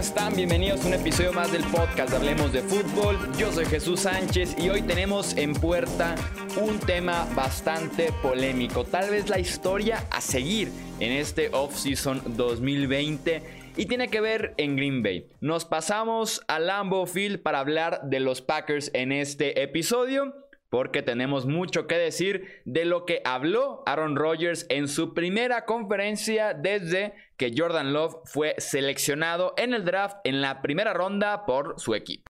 están? Bienvenidos a un episodio más del podcast Hablemos de Fútbol. Yo soy Jesús Sánchez y hoy tenemos en puerta un tema bastante polémico, tal vez la historia a seguir en este off-season 2020 y tiene que ver en Green Bay. Nos pasamos a Lambeau Field para hablar de los Packers en este episodio porque tenemos mucho que decir de lo que habló Aaron Rodgers en su primera conferencia desde que Jordan Love fue seleccionado en el draft en la primera ronda por su equipo.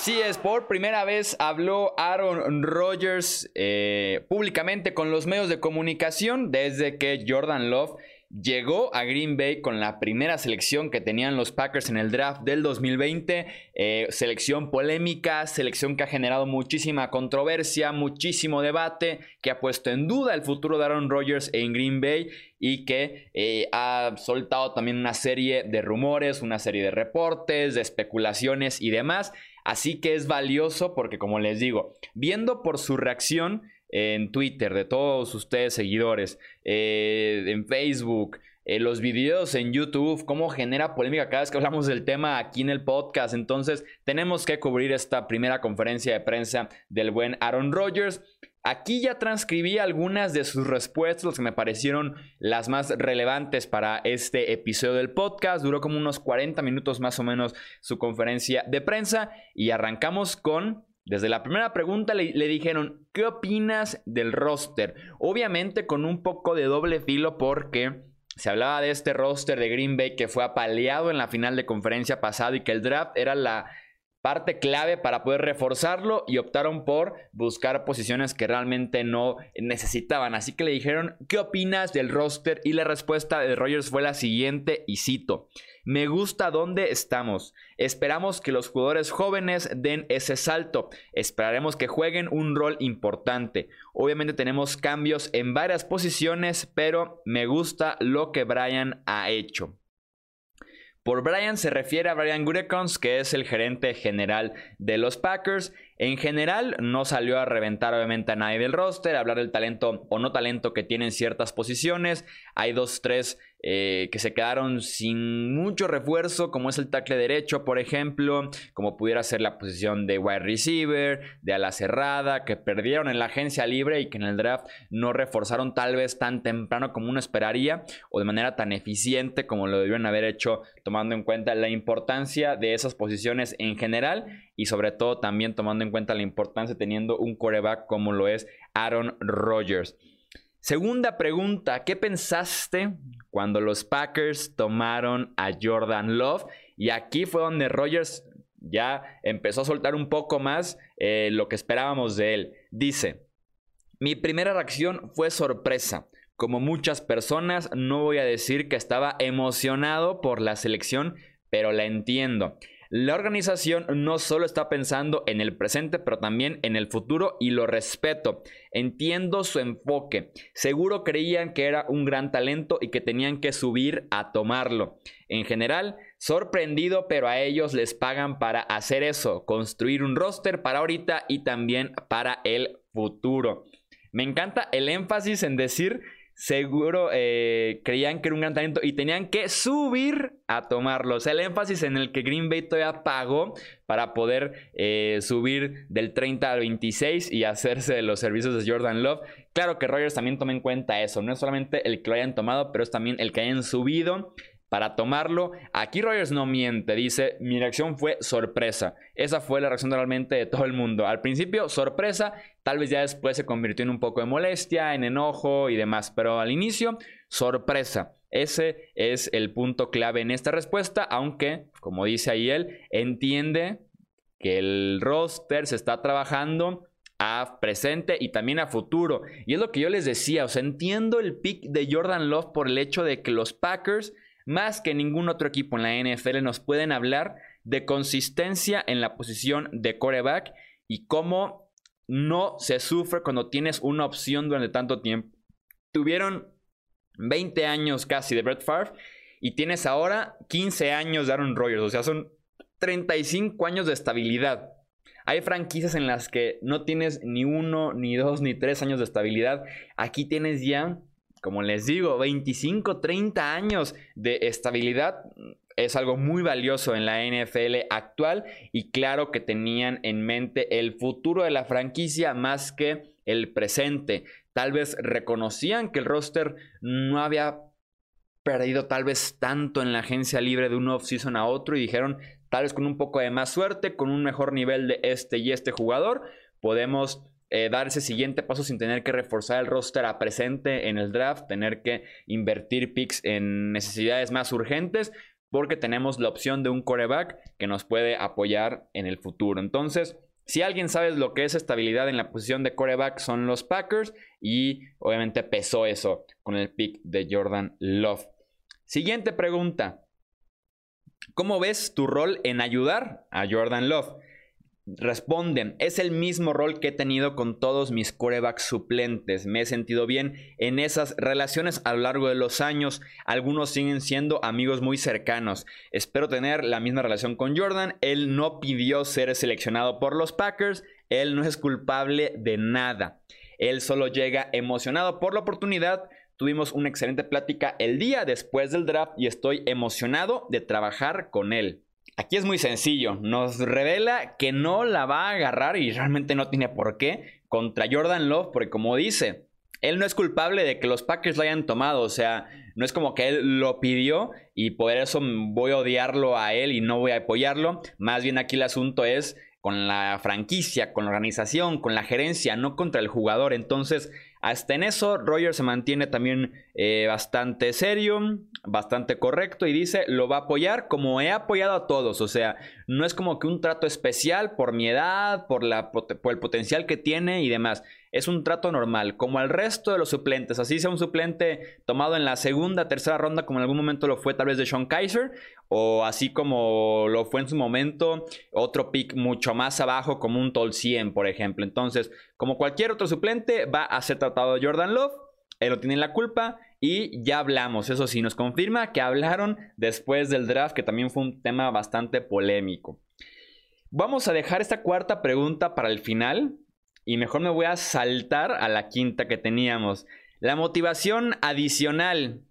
Así es, por primera vez habló Aaron Rodgers eh, públicamente con los medios de comunicación desde que Jordan Love llegó a Green Bay con la primera selección que tenían los Packers en el draft del 2020. Eh, selección polémica, selección que ha generado muchísima controversia, muchísimo debate, que ha puesto en duda el futuro de Aaron Rodgers en Green Bay y que eh, ha soltado también una serie de rumores, una serie de reportes, de especulaciones y demás. Así que es valioso porque, como les digo, viendo por su reacción en Twitter de todos ustedes seguidores, eh, en Facebook, eh, los videos en YouTube, cómo genera polémica cada vez que hablamos del tema aquí en el podcast. Entonces, tenemos que cubrir esta primera conferencia de prensa del buen Aaron Rodgers. Aquí ya transcribí algunas de sus respuestas, las que me parecieron las más relevantes para este episodio del podcast. Duró como unos 40 minutos más o menos su conferencia de prensa y arrancamos con desde la primera pregunta le, dijeron, ¿qué opinas del roster? Obviamente con un poco de doble filo porque se hablaba de este roster de Green Bay que fue apaleado en la final de conferencia pasada y que el draft era la parte clave para poder reforzarlo y optaron por buscar posiciones que realmente no necesitaban. Así que le dijeron, ¿qué opinas del roster? Y la respuesta de Rogers fue la siguiente y cito. Me gusta dónde estamos. Esperamos que los jugadores jóvenes den ese salto. Esperaremos que jueguen un rol importante. Obviamente tenemos cambios en varias posiciones, pero me gusta lo que Brian ha hecho. Por Brian se refiere a Brian Gutekunst, que es el gerente general de los Packers. En general, no salió a reventar obviamente a nadie del roster, a hablar del talento o no talento que tienen ciertas posiciones. Hay dos, tres eh, que se quedaron sin mucho refuerzo, como es el tackle derecho, por ejemplo, como pudiera ser la posición de wide receiver, de ala cerrada, que perdieron en la agencia libre y que en el draft no reforzaron tal vez tan temprano como uno esperaría o de manera tan eficiente como lo debieron haber hecho, tomando en cuenta la importancia de esas posiciones en general y sobre todo también tomando en cuenta la importancia teniendo un coreback como lo es Aaron Rodgers. Segunda pregunta, ¿qué pensaste cuando los Packers tomaron a Jordan Love? Y aquí fue donde Rogers ya empezó a soltar un poco más eh, lo que esperábamos de él. Dice, mi primera reacción fue sorpresa. Como muchas personas, no voy a decir que estaba emocionado por la selección, pero la entiendo. La organización no solo está pensando en el presente, pero también en el futuro y lo respeto. Entiendo su enfoque. Seguro creían que era un gran talento y que tenían que subir a tomarlo. En general, sorprendido, pero a ellos les pagan para hacer eso, construir un roster para ahorita y también para el futuro. Me encanta el énfasis en decir seguro eh, creían que era un gran talento y tenían que subir a tomarlo. O sea, el énfasis en el que Green Bay todavía pagó para poder eh, subir del 30 al 26 y hacerse de los servicios de Jordan Love. Claro que Rogers también toma en cuenta eso. No es solamente el que lo hayan tomado, pero es también el que hayan subido para tomarlo. Aquí Rogers no miente, dice, mi reacción fue sorpresa. Esa fue la reacción realmente de todo el mundo. Al principio, sorpresa, tal vez ya después se convirtió en un poco de molestia, en enojo y demás, pero al inicio, sorpresa. Ese es el punto clave en esta respuesta, aunque, como dice ahí él, entiende que el roster se está trabajando a presente y también a futuro. Y es lo que yo les decía, o sea, entiendo el pick de Jordan Love por el hecho de que los Packers más que ningún otro equipo en la NFL nos pueden hablar de consistencia en la posición de coreback y cómo no se sufre cuando tienes una opción durante tanto tiempo. Tuvieron 20 años casi de Brett Favre y tienes ahora 15 años de Aaron Rodgers, o sea, son 35 años de estabilidad. Hay franquicias en las que no tienes ni uno, ni dos, ni tres años de estabilidad. Aquí tienes ya, como les digo, 25, 30 años de estabilidad es algo muy valioso en la NFL actual y claro que tenían en mente el futuro de la franquicia más que el presente. Tal vez reconocían que el roster no había perdido tal vez tanto en la agencia libre de un off-season a otro y dijeron, tal vez con un poco de más suerte, con un mejor nivel de este y este jugador, podemos eh, dar ese siguiente paso sin tener que reforzar el roster a presente en el draft, tener que invertir picks en necesidades más urgentes, porque tenemos la opción de un coreback que nos puede apoyar en el futuro. Entonces, si alguien sabe lo que es estabilidad en la posición de coreback, son los Packers y obviamente pesó eso con el pick de Jordan Love. Siguiente pregunta. ¿Cómo ves tu rol en ayudar a Jordan Love? Responden, es el mismo rol que he tenido con todos mis corebacks suplentes. Me he sentido bien en esas relaciones a lo largo de los años. Algunos siguen siendo amigos muy cercanos. Espero tener la misma relación con Jordan. Él no pidió ser seleccionado por los Packers. Él no es culpable de nada. Él solo llega emocionado por la oportunidad. Tuvimos una excelente plática el día después del draft y estoy emocionado de trabajar con él. Aquí es muy sencillo, nos revela que no la va a agarrar y realmente no tiene por qué contra Jordan Love, porque como dice, él no es culpable de que los Packers lo hayan tomado, o sea, no es como que él lo pidió y por eso voy a odiarlo a él y no voy a apoyarlo, más bien aquí el asunto es con la franquicia, con la organización, con la gerencia, no contra el jugador, entonces hasta en eso, Roger se mantiene también eh, bastante serio, bastante correcto y dice, lo va a apoyar como he apoyado a todos. O sea, no es como que un trato especial por mi edad, por, la, por el potencial que tiene y demás es un trato normal, como al resto de los suplentes. Así sea un suplente tomado en la segunda, tercera ronda, como en algún momento lo fue tal vez de Sean Kaiser, o así como lo fue en su momento otro pick mucho más abajo, como un Tolcien, por ejemplo. Entonces, como cualquier otro suplente, va a ser tratado Jordan Love. Él no tiene la culpa y ya hablamos. Eso sí, nos confirma que hablaron después del draft, que también fue un tema bastante polémico. Vamos a dejar esta cuarta pregunta para el final, y mejor me voy a saltar a la quinta que teníamos. La motivación adicional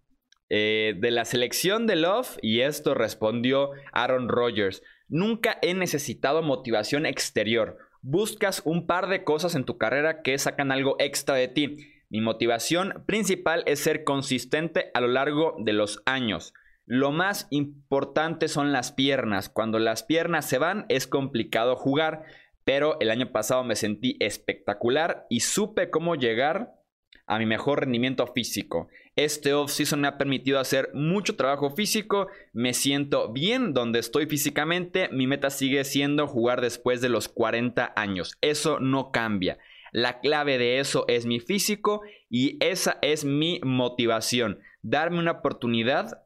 eh, de la selección de Love, y esto respondió Aaron Rodgers. Nunca he necesitado motivación exterior. Buscas un par de cosas en tu carrera que sacan algo extra de ti. Mi motivación principal es ser consistente a lo largo de los años. Lo más importante son las piernas. Cuando las piernas se van es complicado jugar pero el año pasado me sentí espectacular y supe cómo llegar a mi mejor rendimiento físico. Este off-season me ha permitido hacer mucho trabajo físico, me siento bien donde estoy físicamente, mi meta sigue siendo jugar después de los 40 años. Eso no cambia. La clave de eso es mi físico y esa es mi motivación. Darme una oportunidad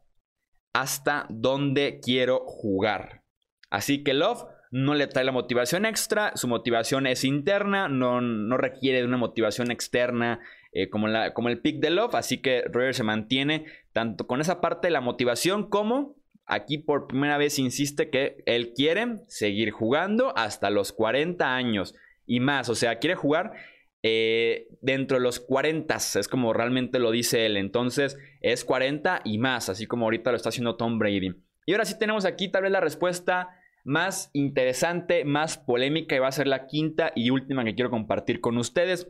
hasta donde quiero jugar. Así que Love no le trae la motivación extra, su motivación es interna, no, requiere de una motivación externa eh, como, la, como el pick de Love, así que Roger se mantiene tanto con esa parte de la motivación como aquí por primera vez insiste que él quiere seguir jugando hasta los 40 años y más, o sea, quiere jugar eh, dentro de los 40, es como realmente lo dice él, entonces es 40 y más, así como ahorita lo está haciendo Tom Brady. Y ahora sí tenemos aquí tal vez la respuesta más interesante, más polémica y va a ser la quinta y última que quiero compartir con ustedes.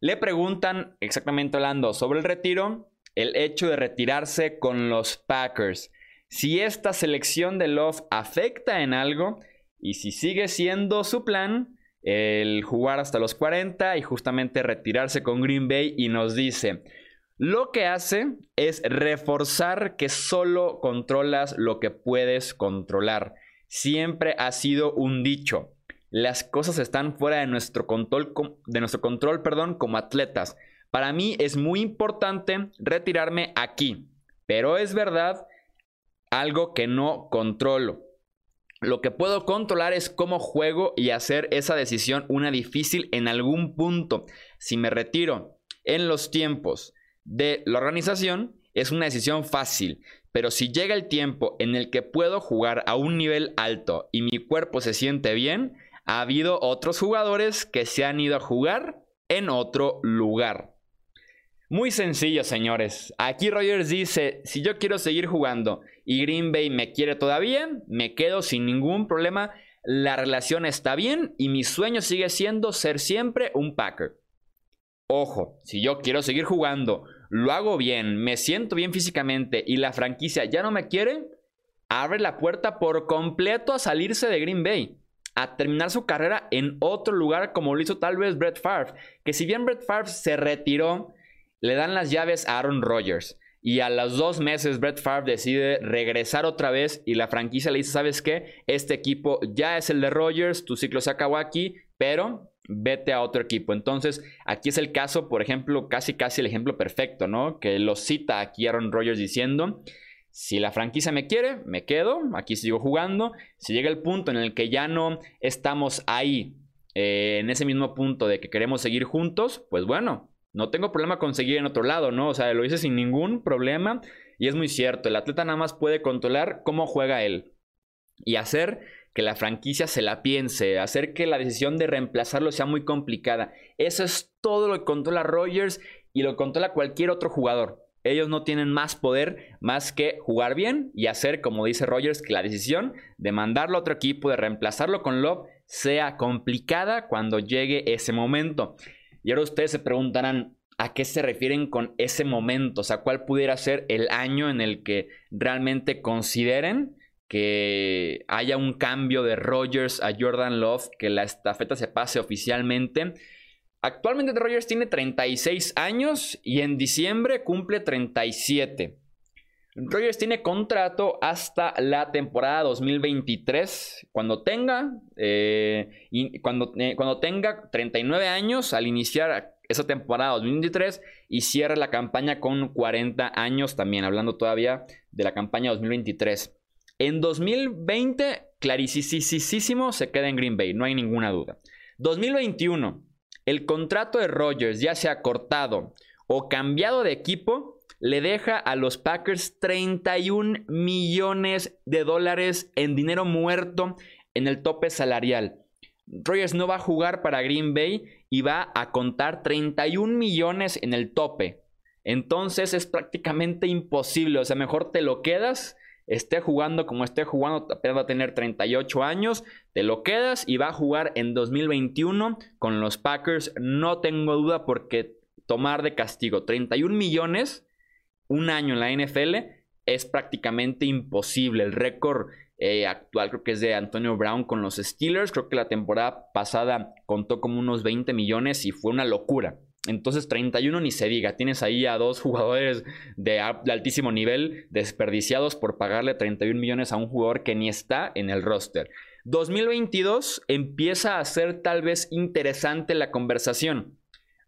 Le preguntan, exactamente hablando sobre el retiro, el hecho de retirarse con los Packers. Si esta selección de Love afecta en algo y si sigue siendo su plan el jugar hasta los 40 y justamente retirarse con Green Bay y nos dice, lo que hace es reforzar que solo controlas lo que puedes controlar siempre ha sido un dicho. Las cosas están fuera de nuestro control, de nuestro control perdón, como atletas. Para mí es muy importante retirarme aquí, pero es verdad algo que no controlo. Lo que puedo controlar es cómo juego y hacer esa decisión una difícil en algún punto. Si me retiro en los tiempos de la organización, es una decisión fácil. Pero si llega el tiempo en el que puedo jugar a un nivel alto y mi cuerpo se siente bien, ha habido otros jugadores que se han ido a jugar en otro lugar. Muy sencillo, señores. Aquí Rogers dice, si yo quiero seguir jugando y Green Bay me quiere todavía, me quedo sin ningún problema. La relación está bien y mi sueño sigue siendo ser siempre un Packer. Ojo, si yo quiero seguir jugando, lo hago bien, me siento bien físicamente y la franquicia ya no me quiere, abre la puerta por completo a salirse de Green Bay a terminar su carrera en otro lugar como lo hizo tal vez Brett Favre. Que si bien Brett Favre se retiró, le dan las llaves a Aaron Rodgers. Y a los dos meses Brett Favre decide regresar otra vez y la franquicia le dice, ¿sabes qué? Este equipo ya es el de Rodgers, tu ciclo se acabó aquí, pero vete a otro equipo. Entonces, aquí es el caso, por ejemplo, casi casi el ejemplo perfecto, ¿no? Que lo cita aquí Aaron Rodgers diciendo, si la franquicia me quiere, me quedo, aquí sigo jugando. Si llega el punto en el que ya no estamos ahí, eh, en ese mismo punto de que queremos seguir juntos, pues bueno, no tengo problema con seguir en otro lado, ¿no? O sea, lo hice sin ningún problema. Y es muy cierto, el atleta nada más puede controlar cómo juega él. Y hacer que la franquicia se la piense, hacer que la decisión de reemplazarlo sea muy complicada. Eso es todo lo que controla Rogers y lo controla cualquier otro jugador. Ellos no tienen más poder más que jugar bien y hacer, como dice Rogers, que la decisión de mandarlo a otro equipo, de reemplazarlo con Love, sea complicada cuando llegue ese momento. Y ahora ustedes se preguntarán, ¿a qué se refieren con ese momento? O sea, ¿cuál pudiera ser el año en el que realmente consideren que haya un cambio de Rogers a Jordan Love, que la estafeta se pase oficialmente? Actualmente Rogers tiene 36 años y en diciembre cumple 37. Rogers tiene contrato hasta la temporada 2023. Cuando tenga, eh, cuando, eh, cuando tenga 39 años al iniciar esa temporada 2023 y cierre la campaña con 40 años también, hablando todavía de la campaña 2023. En 2020, clarísimo, se queda en Green Bay, no hay ninguna duda. 2021, el contrato de Rogers ya se ha cortado o cambiado de equipo le deja a los Packers 31 millones de dólares en dinero muerto en el tope salarial. Rogers no va a jugar para Green Bay y va a contar 31 millones en el tope. Entonces es prácticamente imposible. O sea, mejor te lo quedas, esté jugando como esté jugando, apenas va a tener 38 años, te lo quedas y va a jugar en 2021 con los Packers. No tengo duda porque tomar de castigo 31 millones un año en la NFL es prácticamente imposible. El récord eh, actual creo que es de Antonio Brown con los Steelers. Creo que la temporada pasada contó como unos 20 millones y fue una locura. Entonces 31 ni se diga, tienes ahí a dos jugadores de, altísimo nivel desperdiciados por pagarle 31 millones a un jugador que ni está en el roster. 2022 empieza a ser tal vez interesante la conversación.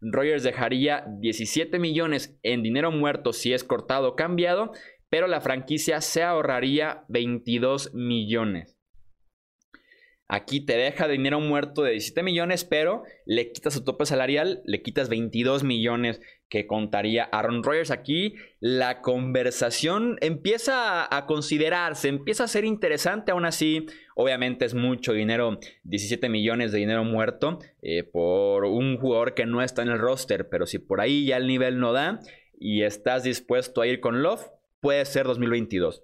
Rogers dejaría 17 millones en dinero muerto si es cortado o cambiado, pero la franquicia se ahorraría 22 millones. Aquí te deja dinero muerto de 17 millones, pero le quitas su tope salarial, le quitas 22 millones que contaría Aaron Rodgers. Aquí la conversación empieza a considerarse, empieza a ser interesante. Aún así, obviamente es mucho dinero, 17 millones de dinero muerto eh, por un jugador que no está en el roster. Pero si por ahí ya el nivel no da y estás dispuesto a ir con Love, puede ser 2022.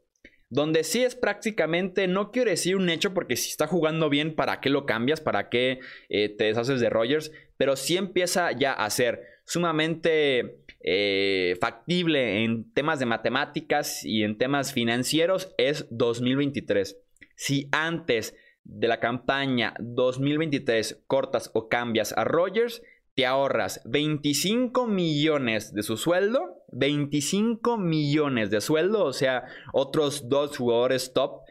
Donde sí es prácticamente, no quiero decir un hecho porque si está jugando bien, ¿para qué lo cambias? ¿Para qué eh, te deshaces de Rogers? Pero sí empieza ya a ser sumamente eh, factible en temas de matemáticas y en temas financieros es 2023. Si antes de la campaña 2023 cortas o cambias a Rogers, te ahorras 25 millones de su sueldo, 25 millones de sueldo, o sea, otros dos jugadores top,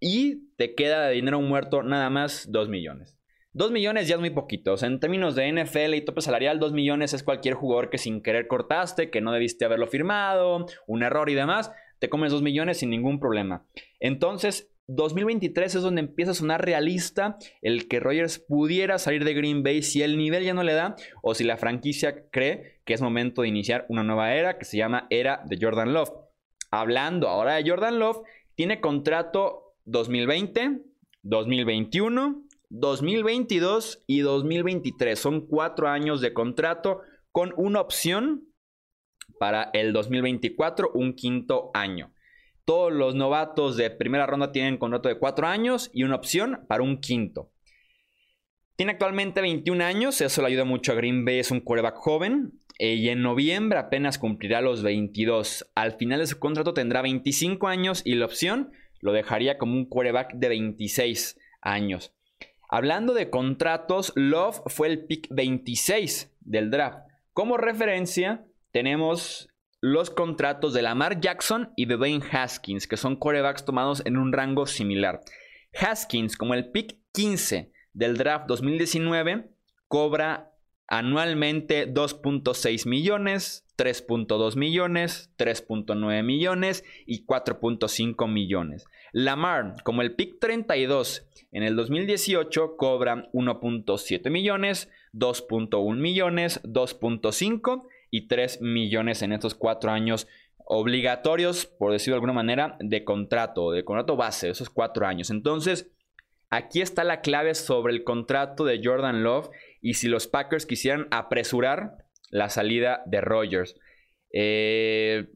y te queda de dinero muerto nada más 2 millones. 2 millones ya es muy poquito. En términos de NFL y tope salarial, 2 millones es cualquier jugador que sin querer cortaste, que no debiste haberlo firmado, un error y demás. Te comes 2 millones sin ningún problema. Entonces, 2023 es donde empieza a sonar realista el que Rogers pudiera salir de Green Bay si el nivel ya no le da o si la franquicia cree que es momento de iniciar una nueva era que se llama era de Jordan Love. Hablando ahora de Jordan Love, tiene contrato 2020, 2021, 2022 y 2023. Son cuatro años de contrato con una opción para el 2024, un quinto año. Todos los novatos de primera ronda tienen contrato de cuatro años y una opción para un quinto. Tiene actualmente 21 años, eso le ayuda mucho a Green Bay, es un quarterback joven. Eh, y en noviembre apenas cumplirá los 22. Al final de su contrato tendrá 25 años y la opción lo dejaría como un quarterback de 26 años. Hablando de contratos, Love fue el pick 26 del draft. Como referencia, tenemos los contratos de Lamar Jackson y de Dwayne Haskins, que son quarterbacks tomados en un rango similar. Haskins, como el pick 15 del draft 2019, cobra anualmente 2.6 millones, 3.2 millones, 3.9 millones y 4.5 millones. Lamar, como el pick 32 en el 2018, cobra 1.7 millones, 2.1 millones, 2.5 y 3 millones en estos cuatro años obligatorios, por decirlo de alguna manera, de contrato, de contrato base, esos cuatro años. Entonces, aquí está la clave sobre el contrato de Jordan Love y si los Packers quisieran apresurar la salida de Rogers. Eh,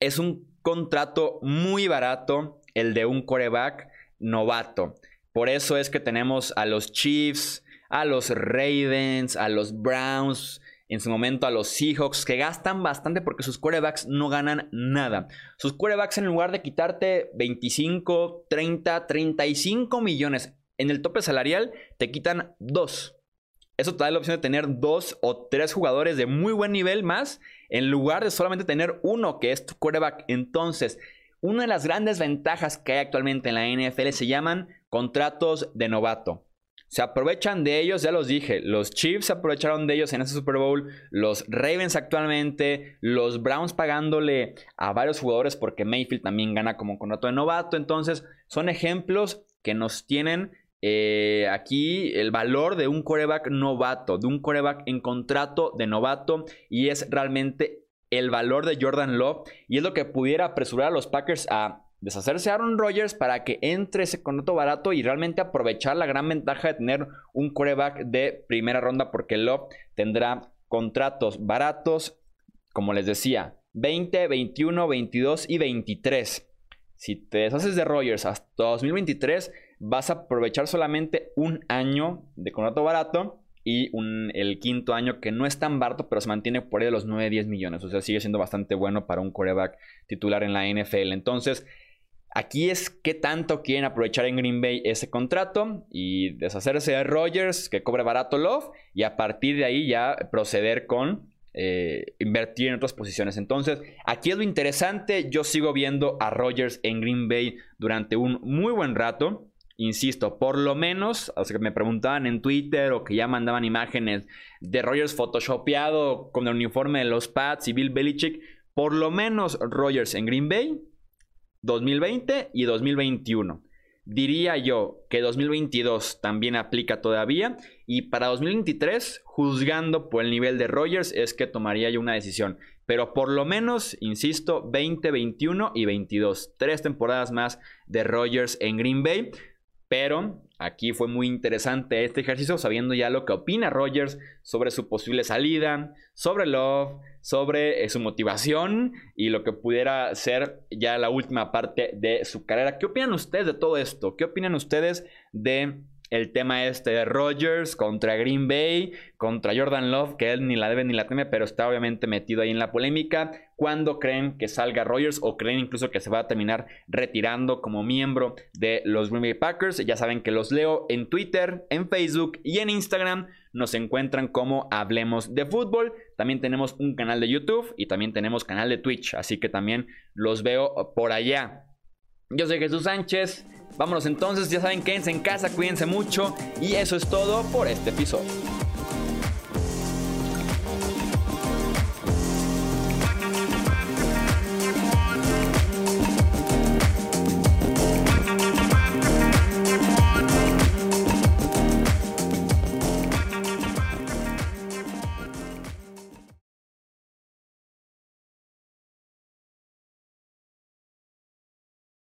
es un contrato muy barato el de un coreback novato. Por eso es que tenemos a los Chiefs, a los Ravens, a los Browns, en su momento a los Seahawks, que gastan bastante porque sus quarterbacks no ganan nada. Sus quarterbacks en lugar de quitarte 25, 30, 35 millones en el tope salarial, te quitan 2. Eso te da la opción de tener dos o tres jugadores de muy buen nivel más, en lugar de solamente tener uno que es tu quarterback. Entonces, una de las grandes ventajas que hay actualmente en la NFL se llaman contratos de novato. Se aprovechan de ellos, ya los dije, los Chiefs se aprovecharon de ellos en ese Super Bowl, los Ravens actualmente, los Browns pagándole a varios jugadores porque Mayfield también gana como contrato de novato. Entonces, son ejemplos que nos tienen eh, aquí el valor de un coreback novato, de un coreback en contrato de novato y es realmente el valor de Jordan Love y es lo que pudiera apresurar a los Packers a deshacerse de Aaron Rodgers para que entre ese contrato barato y realmente aprovechar la gran ventaja de tener un coreback de primera ronda porque Love tendrá contratos baratos, como les decía, 20, 21, 22 y 23. Si te deshaces de Rodgers hasta 2023, vas a aprovechar solamente un año de contrato barato y el quinto año que no es tan barato, pero se mantiene por ahí de los 9-10 millones. O sea, sigue siendo bastante bueno para un coreback titular en la NFL. Entonces, aquí es qué tanto quieren aprovechar en Green Bay ese contrato y deshacerse de Rogers, que cobre barato Love, y a partir de ahí ya proceder con eh, invertir en otras posiciones. Entonces, aquí es lo interesante. Yo sigo viendo a Rogers en Green Bay durante un muy buen rato. Insisto, por lo menos, o sea, que me preguntaban en Twitter o que ya mandaban imágenes de Rogers photoshopeado con el uniforme de los Pats y Bill Belichick, por lo menos Rogers en Green Bay 2020 y 2021. Diría yo que 2022 también aplica todavía y para 2023, juzgando por el nivel de Rogers, es que tomaría yo una decisión. Pero por lo menos, insisto, 20, 21 y 22. Tres temporadas más de Rogers en Green Bay. Pero aquí fue muy interesante este ejercicio, sabiendo ya lo que opina Rogers sobre su posible salida, sobre Love, sobre eh, su motivación y lo que pudiera ser ya la última parte de su carrera. ¿Qué opinan ustedes de todo esto? ¿Qué opinan ustedes de el tema este de Rodgers contra Green Bay, contra Jordan Love, que él ni la debe ni la teme, pero está obviamente metido ahí en la polémica. ¿Cuándo creen que salga Rodgers o creen incluso que se va a terminar retirando como miembro de los Green Bay Packers? Ya saben que los leo en Twitter, en Facebook y en Instagram. Nos encuentran como Hablemos de Fútbol. También tenemos un canal de YouTube y también tenemos canal de Twitch, así que también los veo por allá. Yo soy Jesús Sánchez. Vámonos entonces, ya saben, quédense en casa, cuídense mucho y eso es todo por este episodio.